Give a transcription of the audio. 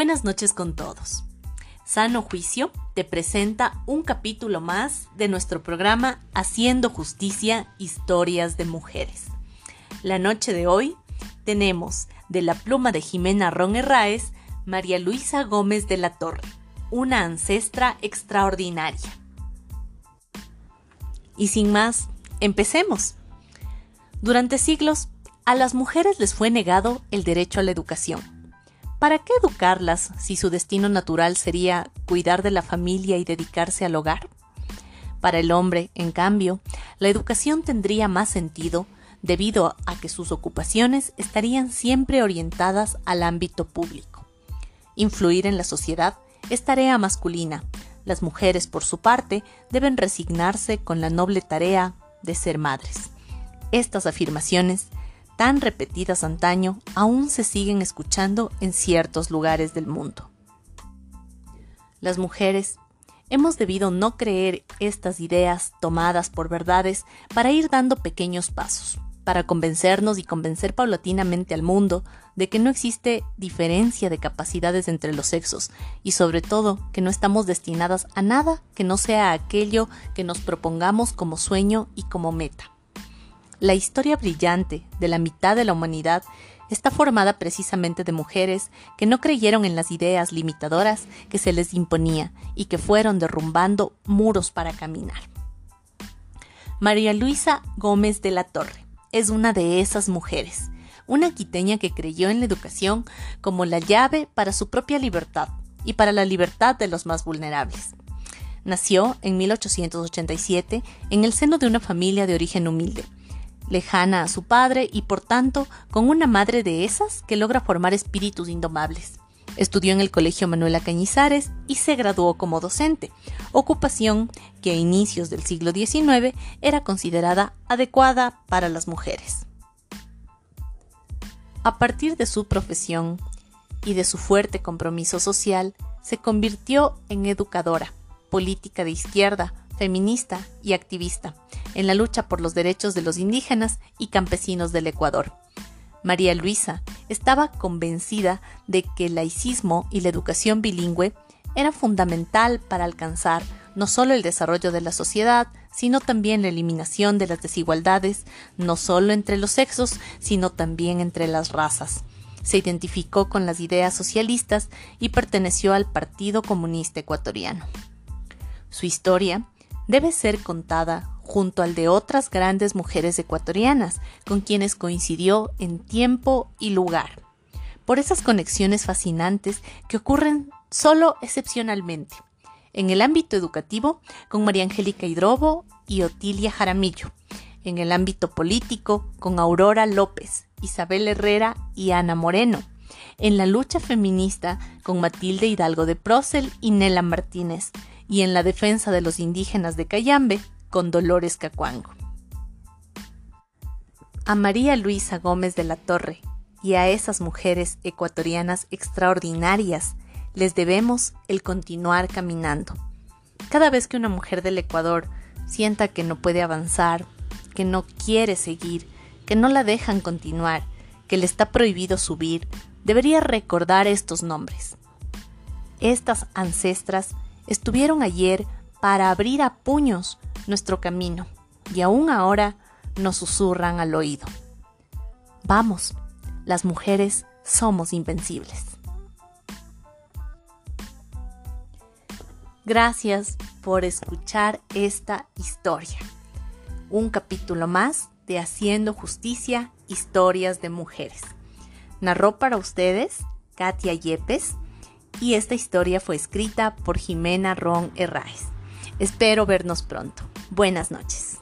Buenas noches con todos. Sano Juicio te presenta un capítulo más de nuestro programa Haciendo Justicia, Historias de Mujeres. La noche de hoy tenemos de la pluma de Jimena Ron Herráez, María Luisa Gómez de la Torre, una ancestra extraordinaria. Y sin más, empecemos. Durante siglos, a las mujeres les fue negado el derecho a la educación. ¿Para qué educarlas si su destino natural sería cuidar de la familia y dedicarse al hogar? Para el hombre, en cambio, la educación tendría más sentido debido a que sus ocupaciones estarían siempre orientadas al ámbito público. Influir en la sociedad es tarea masculina. Las mujeres, por su parte, deben resignarse con la noble tarea de ser madres. Estas afirmaciones tan repetidas antaño aún se siguen escuchando en ciertos lugares del mundo. Las mujeres hemos debido no creer estas ideas tomadas por verdades para ir dando pequeños pasos, para convencernos y convencer paulatinamente al mundo de que no existe diferencia de capacidades entre los sexos y sobre todo que no estamos destinadas a nada que no sea aquello que nos propongamos como sueño y como meta. La historia brillante de la mitad de la humanidad está formada precisamente de mujeres que no creyeron en las ideas limitadoras que se les imponía y que fueron derrumbando muros para caminar. María Luisa Gómez de la Torre es una de esas mujeres, una quiteña que creyó en la educación como la llave para su propia libertad y para la libertad de los más vulnerables. Nació en 1887 en el seno de una familia de origen humilde lejana a su padre y por tanto con una madre de esas que logra formar espíritus indomables. Estudió en el Colegio Manuela Cañizares y se graduó como docente, ocupación que a inicios del siglo XIX era considerada adecuada para las mujeres. A partir de su profesión y de su fuerte compromiso social, se convirtió en educadora, política de izquierda, feminista y activista en la lucha por los derechos de los indígenas y campesinos del Ecuador. María Luisa estaba convencida de que el laicismo y la educación bilingüe era fundamental para alcanzar no solo el desarrollo de la sociedad, sino también la eliminación de las desigualdades, no solo entre los sexos, sino también entre las razas. Se identificó con las ideas socialistas y perteneció al Partido Comunista Ecuatoriano. Su historia debe ser contada junto al de otras grandes mujeres ecuatorianas con quienes coincidió en tiempo y lugar, por esas conexiones fascinantes que ocurren solo excepcionalmente. En el ámbito educativo, con María Angélica Hidrobo y Otilia Jaramillo. En el ámbito político, con Aurora López, Isabel Herrera y Ana Moreno. En la lucha feminista, con Matilde Hidalgo de Procel y Nela Martínez y en la defensa de los indígenas de Cayambe con Dolores Cacuango. A María Luisa Gómez de la Torre y a esas mujeres ecuatorianas extraordinarias les debemos el continuar caminando. Cada vez que una mujer del Ecuador sienta que no puede avanzar, que no quiere seguir, que no la dejan continuar, que le está prohibido subir, debería recordar estos nombres. Estas ancestras estuvieron ayer para abrir a puños nuestro camino y aún ahora nos susurran al oído. Vamos, las mujeres somos invencibles. Gracias por escuchar esta historia. Un capítulo más de Haciendo Justicia, Historias de Mujeres. Narró para ustedes Katia Yepes y esta historia fue escrita por Jimena Ron Herráez. Espero vernos pronto. Buenas noches.